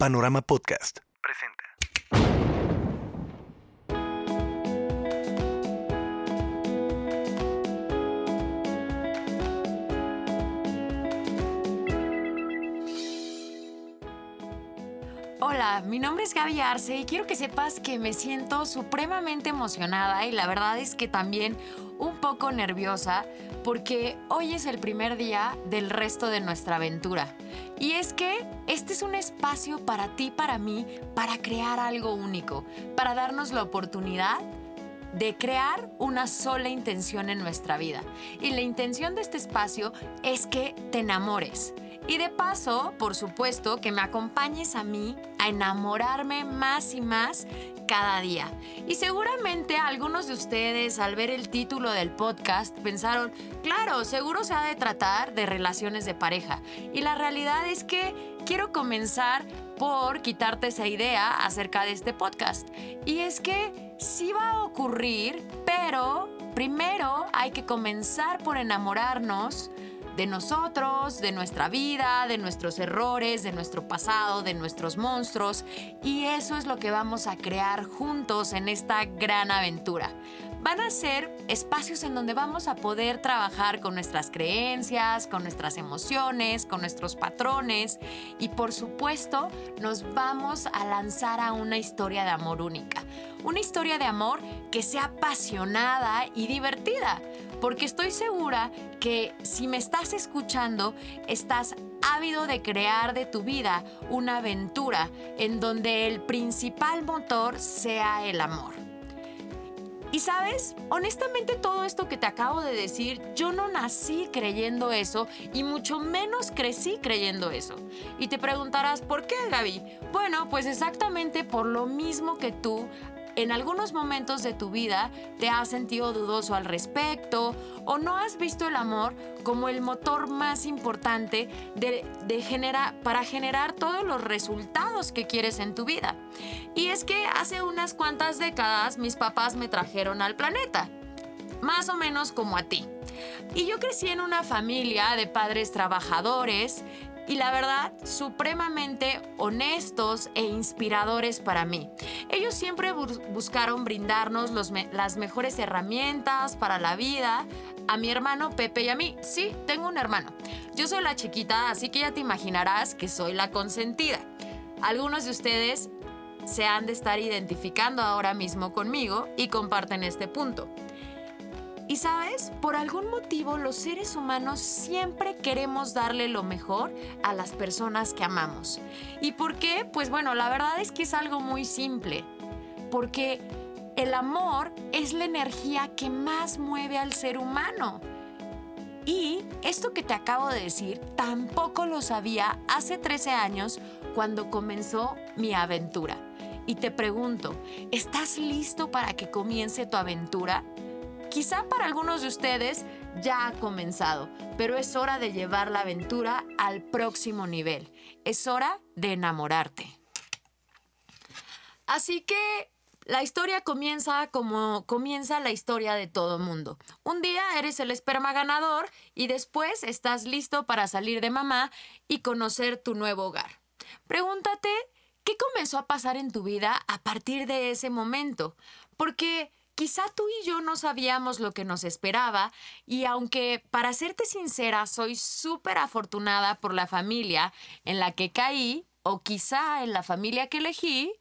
Panorama Podcast presenta. Hola, mi nombre es Gaby Arce y quiero que sepas que me siento supremamente emocionada y la verdad es que también un poco nerviosa porque hoy es el primer día del resto de nuestra aventura. Y es que este es un espacio para ti, para mí, para crear algo único, para darnos la oportunidad de crear una sola intención en nuestra vida. Y la intención de este espacio es que te enamores. Y de paso, por supuesto, que me acompañes a mí a enamorarme más y más cada día. Y seguramente algunos de ustedes al ver el título del podcast pensaron, claro, seguro se ha de tratar de relaciones de pareja. Y la realidad es que quiero comenzar por quitarte esa idea acerca de este podcast. Y es que sí va a ocurrir, pero primero hay que comenzar por enamorarnos de nosotros, de nuestra vida, de nuestros errores, de nuestro pasado, de nuestros monstruos. Y eso es lo que vamos a crear juntos en esta gran aventura. Van a ser espacios en donde vamos a poder trabajar con nuestras creencias, con nuestras emociones, con nuestros patrones y por supuesto nos vamos a lanzar a una historia de amor única. Una historia de amor que sea apasionada y divertida porque estoy segura que si me estás escuchando, estás ávido de crear de tu vida una aventura en donde el principal motor sea el amor. Y sabes, honestamente todo esto que te acabo de decir, yo no nací creyendo eso y mucho menos crecí creyendo eso. Y te preguntarás, ¿por qué, Gaby? Bueno, pues exactamente por lo mismo que tú en algunos momentos de tu vida te has sentido dudoso al respecto o no has visto el amor como el motor más importante de, para generar todos los resultados que quieres en tu vida. Y es que hace unas cuantas décadas mis papás me trajeron al planeta, más o menos como a ti. Y yo crecí en una familia de padres trabajadores y la verdad, supremamente honestos e inspiradores para mí. Ellos siempre buscaron brindarnos las mejores herramientas para la vida a mi hermano Pepe y a mí. Sí, tengo un hermano. Yo soy la chiquita, así que ya te imaginarás que soy la consentida. Algunos de ustedes se han de estar identificando ahora mismo conmigo y comparten este punto. Y sabes, por algún motivo los seres humanos siempre queremos darle lo mejor a las personas que amamos. ¿Y por qué? Pues bueno, la verdad es que es algo muy simple. Porque el amor es la energía que más mueve al ser humano. Y esto que te acabo de decir tampoco lo sabía hace 13 años cuando comenzó mi aventura. Y te pregunto, ¿estás listo para que comience tu aventura? Quizá para algunos de ustedes ya ha comenzado, pero es hora de llevar la aventura al próximo nivel. Es hora de enamorarte. Así que la historia comienza como comienza la historia de todo mundo. Un día eres el esperma ganador y después estás listo para salir de mamá y conocer tu nuevo hogar. Pregúntate, ¿qué comenzó a pasar en tu vida a partir de ese momento? Porque Quizá tú y yo no sabíamos lo que nos esperaba y aunque, para serte sincera, soy súper afortunada por la familia en la que caí o quizá en la familia que elegí,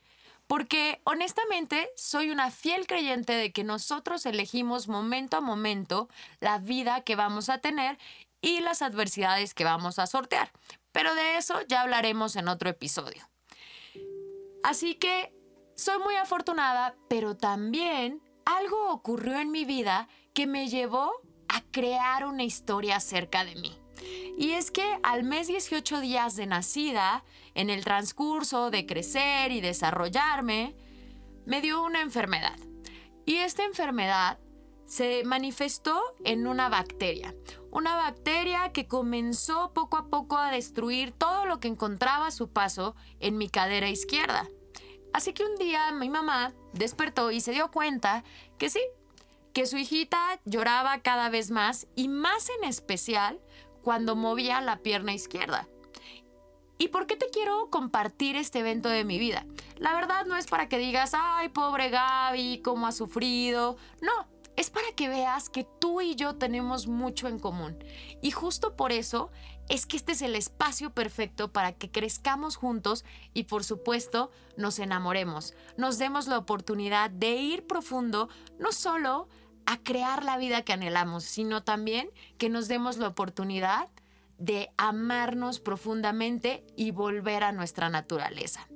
porque honestamente soy una fiel creyente de que nosotros elegimos momento a momento la vida que vamos a tener y las adversidades que vamos a sortear. Pero de eso ya hablaremos en otro episodio. Así que soy muy afortunada, pero también algo ocurrió en mi vida que me llevó a crear una historia acerca de mí. Y es que al mes 18 días de nacida, en el transcurso de crecer y desarrollarme, me dio una enfermedad. Y esta enfermedad se manifestó en una bacteria. Una bacteria que comenzó poco a poco a destruir todo lo que encontraba a su paso en mi cadera izquierda. Así que un día mi mamá despertó y se dio cuenta que sí, que su hijita lloraba cada vez más y más en especial cuando movía la pierna izquierda. ¿Y por qué te quiero compartir este evento de mi vida? La verdad no es para que digas, ay, pobre Gaby, cómo ha sufrido. No, es para que veas que tú y yo tenemos mucho en común. Y justo por eso es que este es el espacio perfecto para que crezcamos juntos y por supuesto nos enamoremos, nos demos la oportunidad de ir profundo, no solo a crear la vida que anhelamos, sino también que nos demos la oportunidad de amarnos profundamente y volver a nuestra naturaleza.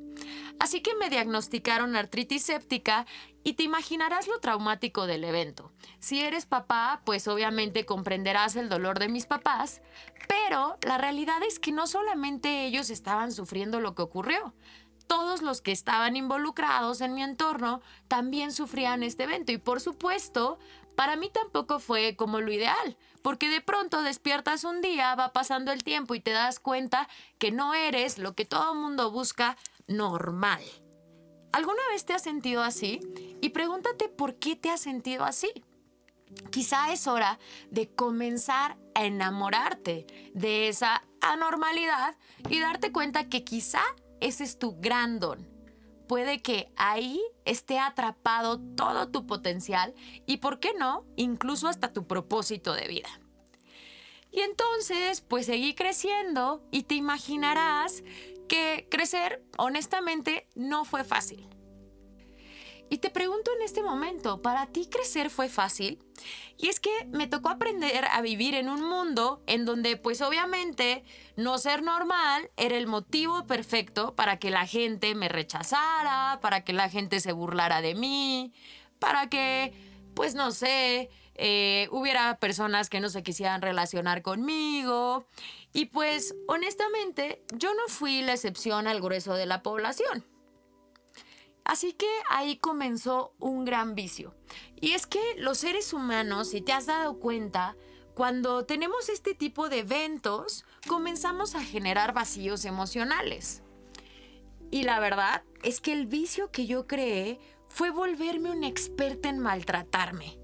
Así que me diagnosticaron artritis séptica y te imaginarás lo traumático del evento. Si eres papá, pues obviamente comprenderás el dolor de mis papás, pero la realidad es que no solamente ellos estaban sufriendo lo que ocurrió, todos los que estaban involucrados en mi entorno también sufrían este evento y por supuesto, para mí tampoco fue como lo ideal, porque de pronto despiertas un día, va pasando el tiempo y te das cuenta que no eres lo que todo mundo busca normal. ¿Alguna vez te has sentido así? Y pregúntate por qué te has sentido así. Quizá es hora de comenzar a enamorarte de esa anormalidad y darte cuenta que quizá ese es tu gran don. Puede que ahí esté atrapado todo tu potencial y, ¿por qué no?, incluso hasta tu propósito de vida. Y entonces, pues seguí creciendo y te imaginarás que crecer, honestamente, no fue fácil. Y te pregunto en este momento, ¿para ti crecer fue fácil? Y es que me tocó aprender a vivir en un mundo en donde pues obviamente no ser normal era el motivo perfecto para que la gente me rechazara, para que la gente se burlara de mí, para que pues no sé, eh, hubiera personas que no se quisieran relacionar conmigo. Y pues honestamente yo no fui la excepción al grueso de la población. Así que ahí comenzó un gran vicio. Y es que los seres humanos, si te has dado cuenta, cuando tenemos este tipo de eventos, comenzamos a generar vacíos emocionales. Y la verdad es que el vicio que yo creé fue volverme una experta en maltratarme.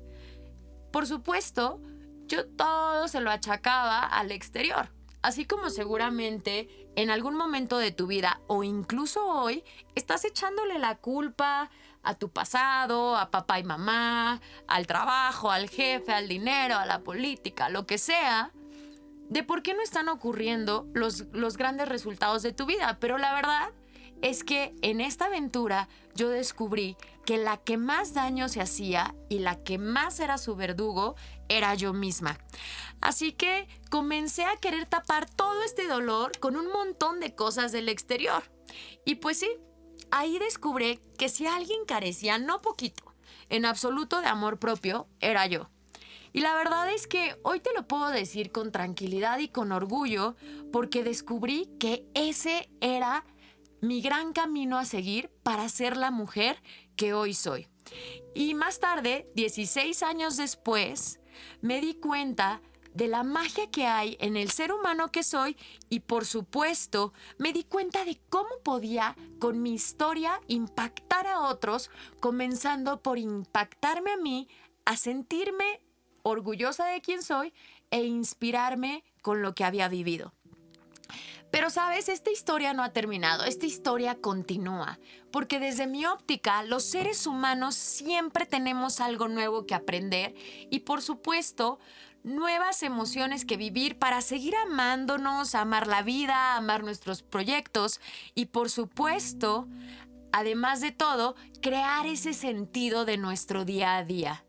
Por supuesto, yo todo se lo achacaba al exterior. Así como seguramente en algún momento de tu vida o incluso hoy estás echándole la culpa a tu pasado, a papá y mamá, al trabajo, al jefe, al dinero, a la política, lo que sea, de por qué no están ocurriendo los, los grandes resultados de tu vida. Pero la verdad es que en esta aventura yo descubrí que la que más daño se hacía y la que más era su verdugo era yo misma. Así que comencé a querer tapar todo este dolor con un montón de cosas del exterior. Y pues sí, ahí descubrí que si alguien carecía, no poquito, en absoluto de amor propio, era yo. Y la verdad es que hoy te lo puedo decir con tranquilidad y con orgullo porque descubrí que ese era mi gran camino a seguir para ser la mujer que hoy soy. Y más tarde, 16 años después, me di cuenta de la magia que hay en el ser humano que soy y por supuesto me di cuenta de cómo podía con mi historia impactar a otros, comenzando por impactarme a mí, a sentirme orgullosa de quién soy e inspirarme con lo que había vivido. Pero sabes, esta historia no ha terminado, esta historia continúa, porque desde mi óptica los seres humanos siempre tenemos algo nuevo que aprender y por supuesto nuevas emociones que vivir para seguir amándonos, amar la vida, amar nuestros proyectos y por supuesto, además de todo, crear ese sentido de nuestro día a día.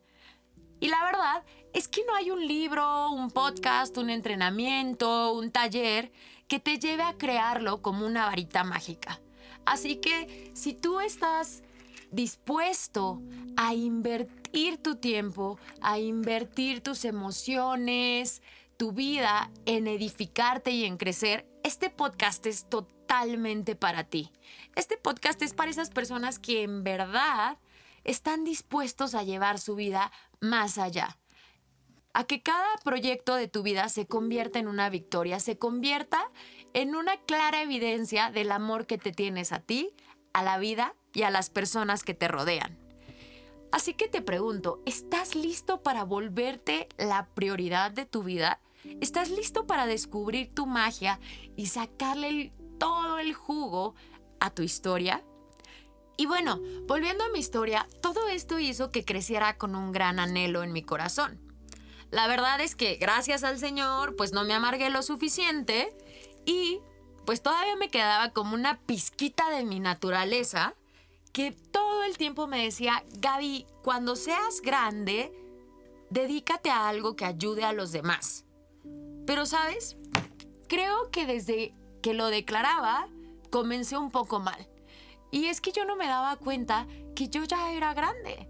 Y la verdad es que no hay un libro, un podcast, un entrenamiento, un taller que te lleve a crearlo como una varita mágica. Así que si tú estás dispuesto a invertir tu tiempo, a invertir tus emociones, tu vida en edificarte y en crecer, este podcast es totalmente para ti. Este podcast es para esas personas que en verdad están dispuestos a llevar su vida más allá a que cada proyecto de tu vida se convierta en una victoria, se convierta en una clara evidencia del amor que te tienes a ti, a la vida y a las personas que te rodean. Así que te pregunto, ¿estás listo para volverte la prioridad de tu vida? ¿Estás listo para descubrir tu magia y sacarle todo el jugo a tu historia. Y bueno, volviendo a mi historia, todo esto hizo que creciera con un gran anhelo en mi corazón. La verdad es que gracias al Señor, pues no me amargué lo suficiente y pues todavía me quedaba como una pizquita de mi naturaleza que todo el tiempo me decía, Gaby, cuando seas grande, dedícate a algo que ayude a los demás. Pero, ¿sabes? Creo que desde que lo declaraba, comencé un poco mal. Y es que yo no me daba cuenta que yo ya era grande.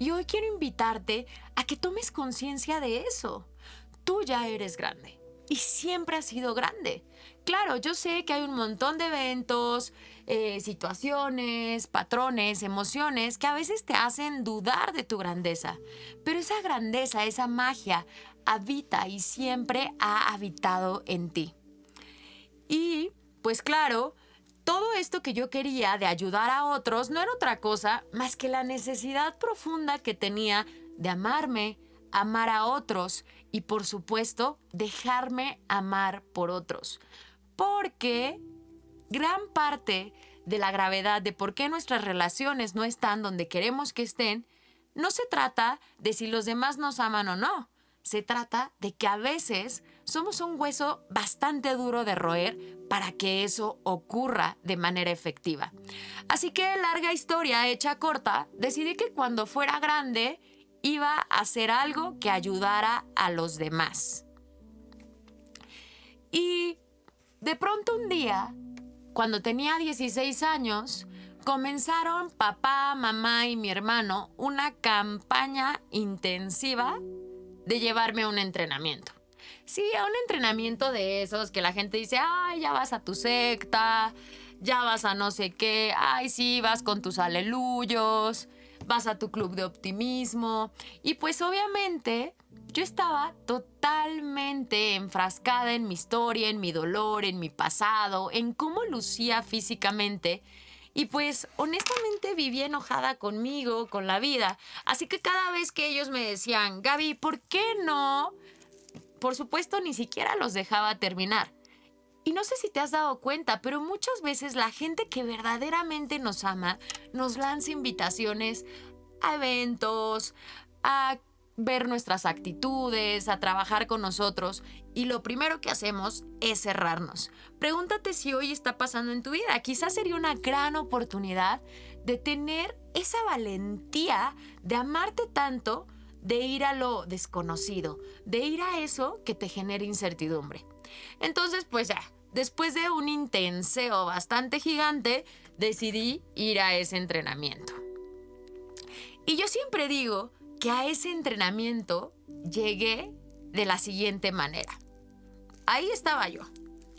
Y hoy quiero invitarte a que tomes conciencia de eso. Tú ya eres grande y siempre has sido grande. Claro, yo sé que hay un montón de eventos, eh, situaciones, patrones, emociones que a veces te hacen dudar de tu grandeza, pero esa grandeza, esa magia, habita y siempre ha habitado en ti. Y, pues claro, todo esto que yo quería de ayudar a otros no era otra cosa más que la necesidad profunda que tenía de amarme, amar a otros y por supuesto dejarme amar por otros. Porque gran parte de la gravedad de por qué nuestras relaciones no están donde queremos que estén, no se trata de si los demás nos aman o no. Se trata de que a veces somos un hueso bastante duro de roer para que eso ocurra de manera efectiva. Así que, larga historia hecha corta, decidí que cuando fuera grande iba a hacer algo que ayudara a los demás. Y de pronto un día, cuando tenía 16 años, comenzaron papá, mamá y mi hermano una campaña intensiva de llevarme a un entrenamiento. Sí, a un entrenamiento de esos que la gente dice, ay, ya vas a tu secta, ya vas a no sé qué, ay, sí, vas con tus aleluyos vas a tu club de optimismo. Y pues obviamente yo estaba totalmente enfrascada en mi historia, en mi dolor, en mi pasado, en cómo lucía físicamente. Y pues honestamente vivía enojada conmigo, con la vida. Así que cada vez que ellos me decían, Gaby, ¿por qué no? Por supuesto, ni siquiera los dejaba terminar. Y no sé si te has dado cuenta, pero muchas veces la gente que verdaderamente nos ama nos lanza invitaciones a eventos, a ver nuestras actitudes, a trabajar con nosotros y lo primero que hacemos es cerrarnos. Pregúntate si hoy está pasando en tu vida. Quizás sería una gran oportunidad de tener esa valentía de amarte tanto, de ir a lo desconocido, de ir a eso que te genera incertidumbre. Entonces, pues ya, después de un intenseo bastante gigante, decidí ir a ese entrenamiento. Y yo siempre digo que a ese entrenamiento llegué de la siguiente manera. Ahí estaba yo,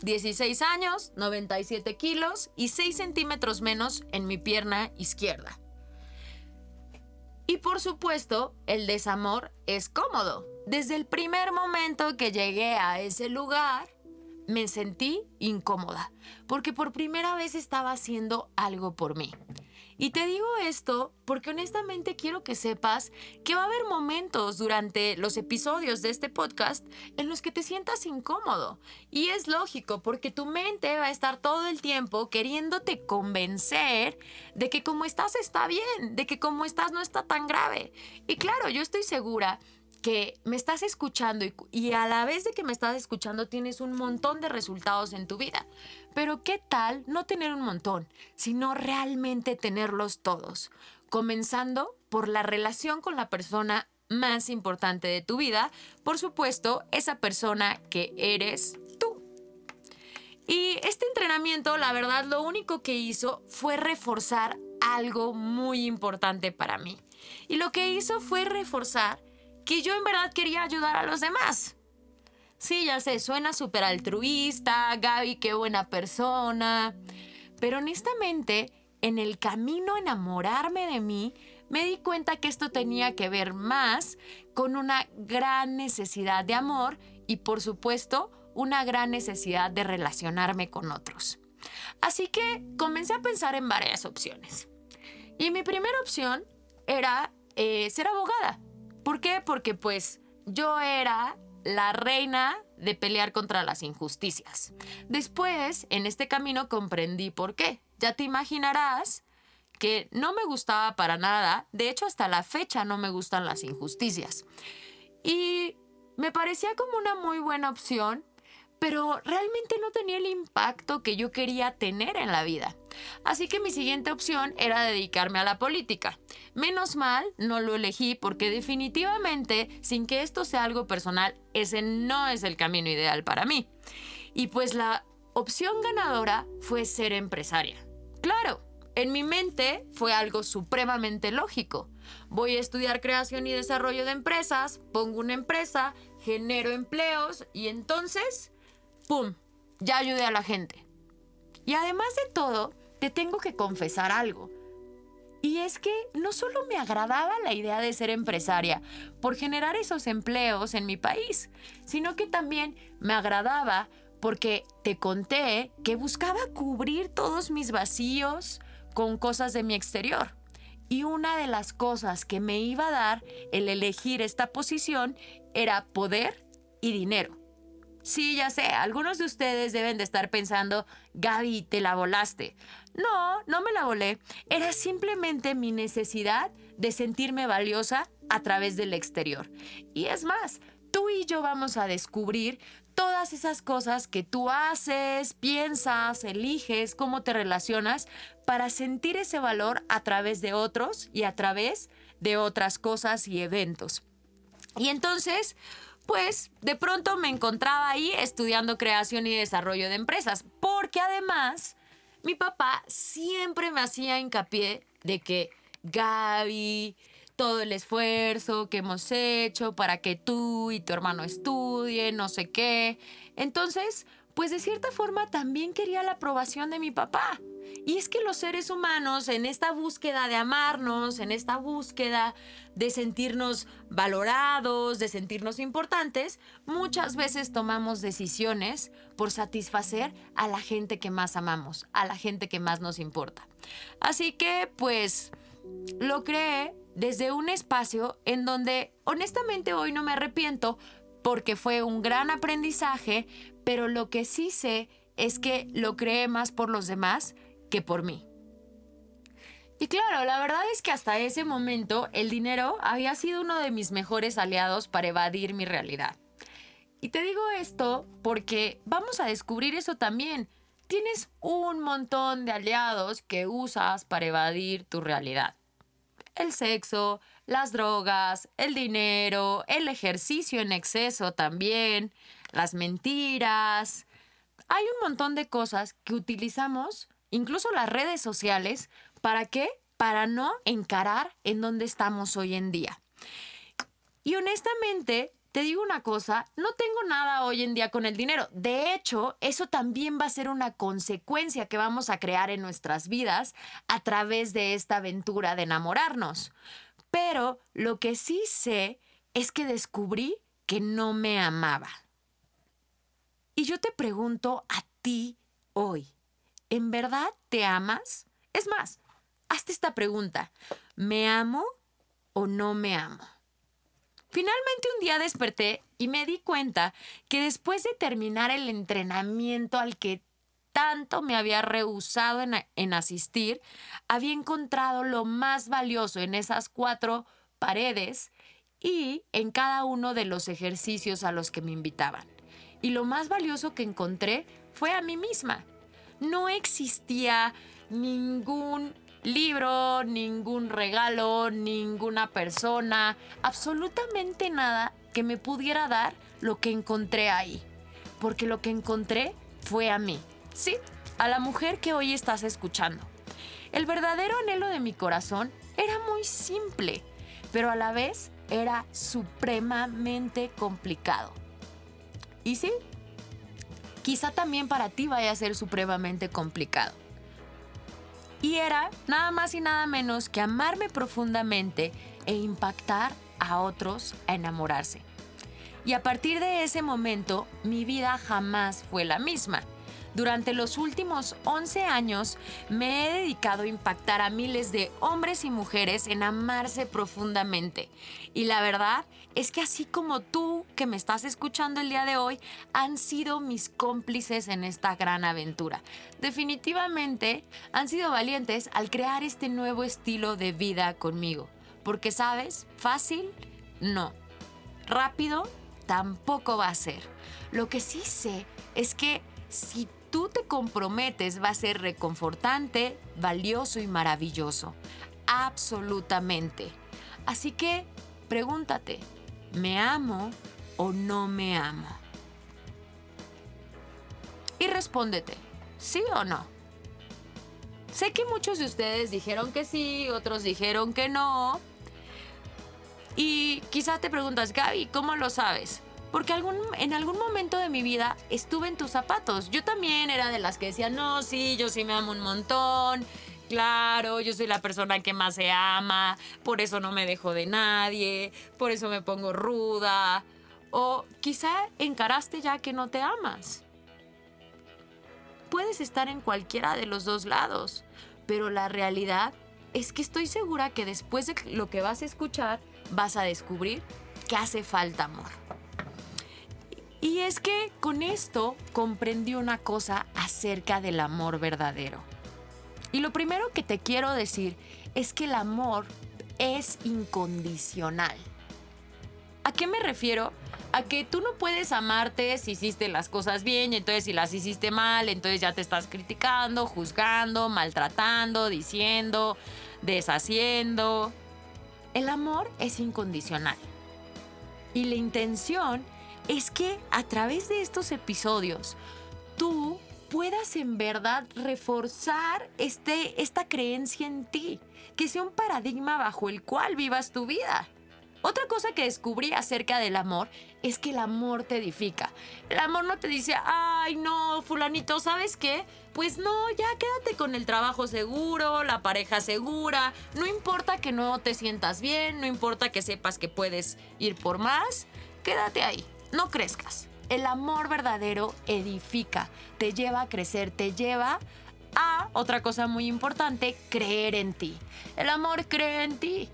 16 años, 97 kilos y 6 centímetros menos en mi pierna izquierda. Y por supuesto, el desamor es cómodo. Desde el primer momento que llegué a ese lugar, me sentí incómoda, porque por primera vez estaba haciendo algo por mí. Y te digo esto porque honestamente quiero que sepas que va a haber momentos durante los episodios de este podcast en los que te sientas incómodo. Y es lógico porque tu mente va a estar todo el tiempo queriéndote convencer de que como estás está bien, de que como estás no está tan grave. Y claro, yo estoy segura que me estás escuchando y, a la vez de que me estás escuchando tienes un montón de resultados en tu vida. Pero ¿qué tal no tener un montón, sino realmente tenerlos todos? Comenzando por la relación con la persona más importante de tu vida, por supuesto, esa persona que eres tú. Y este entrenamiento, la verdad, lo único que hizo fue reforzar algo muy importante para mí. Y lo que hizo fue reforzar que yo en verdad quería ayudar a los demás. Sí, ya sé, suena súper altruista, Gaby, qué buena persona. Pero honestamente, en el camino a enamorarme de mí, me di cuenta que esto tenía que ver más con una gran necesidad de amor y por supuesto una gran necesidad de relacionarme con otros. Así que comencé a pensar en varias opciones. Y mi primera opción era eh, ser abogada. ¿Por qué? Porque pues yo era la reina de pelear contra las injusticias. Después, en este camino comprendí por qué. Ya te imaginarás que no me gustaba para nada, de hecho hasta la fecha no me gustan las injusticias. Y me parecía como una muy buena opción, pero realmente no tenía el impacto que yo quería tener en la vida. Así que mi siguiente opción era dedicarme a la política. Menos mal, no lo elegí porque definitivamente, sin que esto sea algo personal, ese no es el camino ideal para mí. Y pues la opción ganadora fue ser empresaria. Claro, en mi mente fue algo supremamente lógico. Voy a estudiar creación y desarrollo de empresas, pongo una empresa, genero empleos y entonces, ¡pum!, ya ayudé a la gente. Y además de todo, te tengo que confesar algo. Y es que no solo me agradaba la idea de ser empresaria por generar esos empleos en mi país, sino que también me agradaba porque te conté que buscaba cubrir todos mis vacíos, con cosas de mi exterior. Y una de las cosas que me iba a dar el elegir esta posición era poder y dinero. Sí, ya sé, algunos de ustedes deben de estar pensando, Gaby, te la volaste. No, no me la volé. Era simplemente mi necesidad de sentirme valiosa a través del exterior. Y es más, tú y yo vamos a descubrir todas esas cosas que tú haces, piensas, eliges, cómo te relacionas para sentir ese valor a través de otros y a través de otras cosas y eventos. Y entonces, pues de pronto me encontraba ahí estudiando creación y desarrollo de empresas, porque además mi papá siempre me hacía hincapié de que Gaby, todo el esfuerzo que hemos hecho para que tú y tu hermano estudien, no sé qué. Entonces, pues de cierta forma también quería la aprobación de mi papá. Y es que los seres humanos en esta búsqueda de amarnos, en esta búsqueda de sentirnos valorados, de sentirnos importantes, muchas veces tomamos decisiones por satisfacer a la gente que más amamos, a la gente que más nos importa. Así que pues lo creé desde un espacio en donde honestamente hoy no me arrepiento porque fue un gran aprendizaje, pero lo que sí sé es que lo creé más por los demás que por mí. Y claro, la verdad es que hasta ese momento el dinero había sido uno de mis mejores aliados para evadir mi realidad. Y te digo esto porque vamos a descubrir eso también. Tienes un montón de aliados que usas para evadir tu realidad el sexo, las drogas, el dinero, el ejercicio en exceso también, las mentiras. Hay un montón de cosas que utilizamos, incluso las redes sociales, ¿para qué? Para no encarar en dónde estamos hoy en día. Y honestamente, te digo una cosa, no tengo nada hoy en día con el dinero. De hecho, eso también va a ser una consecuencia que vamos a crear en nuestras vidas a través de esta aventura de enamorarnos. Pero lo que sí sé es que descubrí que no me amaba. Y yo te pregunto a ti hoy, ¿en verdad te amas? Es más, hazte esta pregunta, ¿me amo o no me amo? Finalmente un día desperté y me di cuenta que después de terminar el entrenamiento al que tanto me había rehusado en, asistir, había encontrado lo más valioso en esas cuatro paredes y en cada uno de los ejercicios a los que me invitaban. Y lo más valioso que encontré fue a mí misma. No existía ningún libro, ningún regalo, ninguna persona, absolutamente nada que me pudiera dar lo que encontré ahí. Porque lo que encontré fue a mí. Sí, a la mujer que hoy estás escuchando. El verdadero anhelo de mi corazón era muy simple, pero a la vez era supremamente complicado. Y sí, quizá también para ti vaya a ser supremamente complicado. Y era nada más y nada menos que amarme profundamente e impactar a otros a enamorarse. Y a partir de ese momento, mi vida jamás fue la misma. Durante los últimos 11 años me he dedicado a impactar a miles de hombres y mujeres en amarse profundamente. Y la verdad es que así como tú que me estás escuchando el día de hoy, han sido mis cómplices en esta gran aventura. Definitivamente han sido valientes al crear este nuevo estilo de vida conmigo. Porque sabes, fácil, no. Rápido, tampoco va a ser. Lo que sí sé es que si tú te comprometes va a ser reconfortante, valioso y maravilloso. Absolutamente. Así que pregúntate, ¿me amo o no me amo? Y respóndete, ¿sí o no? Sé que muchos de ustedes dijeron que sí, otros dijeron que no. Y quizá te preguntas, Gaby, ¿cómo lo sabes? Porque en algún momento de mi vida estuve en tus zapatos. Yo también era de las que decía, no, sí, yo sí me amo un montón. Claro, yo soy la persona que más se ama, por eso no me dejo de nadie, por eso me pongo ruda. O quizá encaraste ya que no te amas. Puedes estar en cualquiera de los dos lados, pero la realidad es que estoy segura que después de lo que vas a escuchar, vas a descubrir que hace falta amor. Y es que con esto comprendí una cosa acerca del amor verdadero. Y lo primero que te quiero decir es que el amor es incondicional. ¿A qué me refiero? A que tú no puedes amarte si hiciste las cosas bien y entonces si las hiciste mal, entonces ya te estás criticando, juzgando, maltratando, diciendo, deshaciendo. El amor es incondicional. Y la intención es que a través de estos episodios tú puedas en verdad reforzar este, esta creencia en ti, que sea un paradigma bajo el cual vivas tu vida. Otra cosa que descubrí acerca del amor es que el amor te edifica. El amor no te dice, ay no, fulanito, ¿sabes qué? Pues no, ya quédate con el trabajo seguro, la pareja segura, no importa que no te sientas bien, no importa que sepas que puedes ir por más, quédate ahí no crezcas. El amor verdadero edifica, te lleva a crecer, te lleva a, otra cosa muy importante, creer en ti. El amor cree en ti.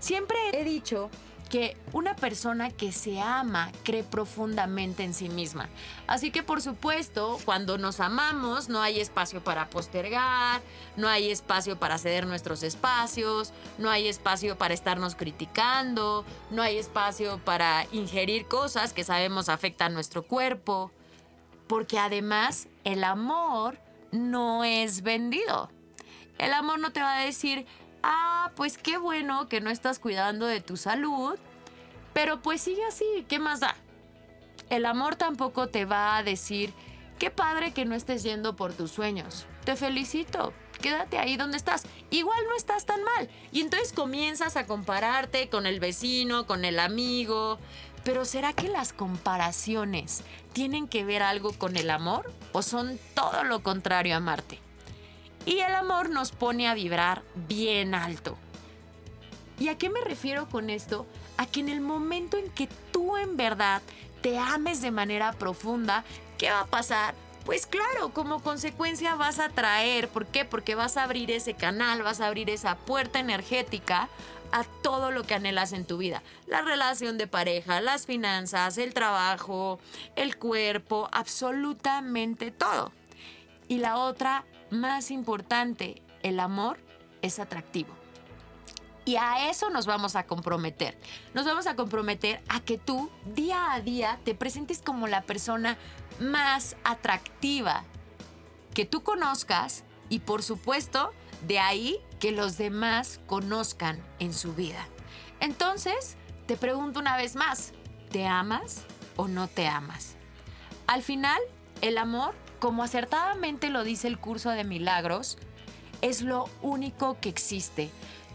Siempre he dicho que una persona que se ama cree profundamente en sí misma. Así que por supuesto, cuando nos amamos no hay espacio para postergar, no hay espacio para ceder nuestros espacios, no hay espacio para estarnos criticando, no hay espacio para ingerir cosas que sabemos afectan nuestro cuerpo, porque además el amor no es vendido. El amor no te va a decir, ah, pues qué bueno que no estás cuidando de tu salud, pero pues sigue así, ¿qué más da? El amor tampoco te va a decir, qué padre que no estés yendo por tus sueños, te felicito, quédate ahí donde estás. Igual no estás tan mal. Y entonces comienzas a compararte con el vecino, con el amigo. Pero ¿será que las comparaciones tienen que ver algo con el amor o son todo lo contrario a Marte? Y el amor nos pone a vibrar bien alto. ¿Y a qué me refiero con esto? A que en el momento en que tú en verdad te ames de manera profunda, ¿qué va a pasar? Pues claro, como consecuencia vas a traer, ¿por qué? Porque vas a abrir ese canal, vas a abrir esa puerta energética a todo lo que anhelas en tu vida. La relación de pareja, las finanzas, el trabajo, el cuerpo, absolutamente todo. Y la otra más importante, el amor es atractivo. Y a eso nos vamos a comprometer. Nos vamos a comprometer a que tú día a día te presentes como la persona más atractiva que tú conozcas y por supuesto de ahí que los demás conozcan en su vida. Entonces, te pregunto una vez más, ¿te amas o no te amas? Al final, el amor como acertadamente lo dice el curso de milagros, es lo único que existe.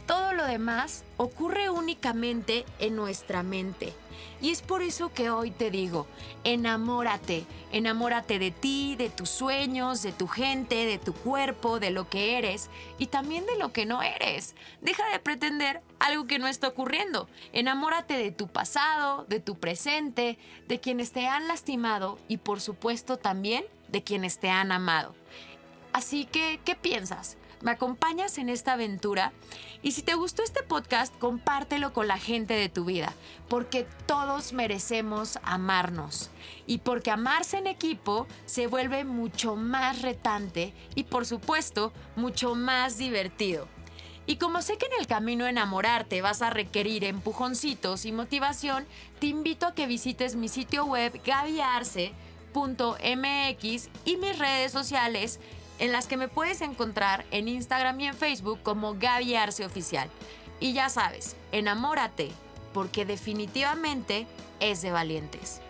Todo lo demás ocurre únicamente en nuestra mente. Y es por eso que hoy te digo, enamórate, enamórate de ti, de tus sueños, de tu gente, de tu cuerpo, de lo que eres y también de lo que no eres. Deja de pretender algo que no está ocurriendo. Enamórate de tu pasado, de tu presente, de quienes te han lastimado y por supuesto también de quienes te han amado. Así que, ¿qué piensas? ¿Me acompañas en esta aventura? Y si te gustó este podcast, compártelo con la gente de tu vida, porque todos merecemos amarnos. Y porque amarse en equipo se vuelve mucho más retante y por supuesto mucho más divertido. Y como sé que en el camino a enamorarte vas a requerir empujoncitos y motivación, te invito a que visites mi sitio web gaviarse.mx y mis redes sociales en las que me puedes encontrar en Instagram y en Facebook como Gaby Arce Oficial. Y ya sabes, enamórate, porque definitivamente es de valientes.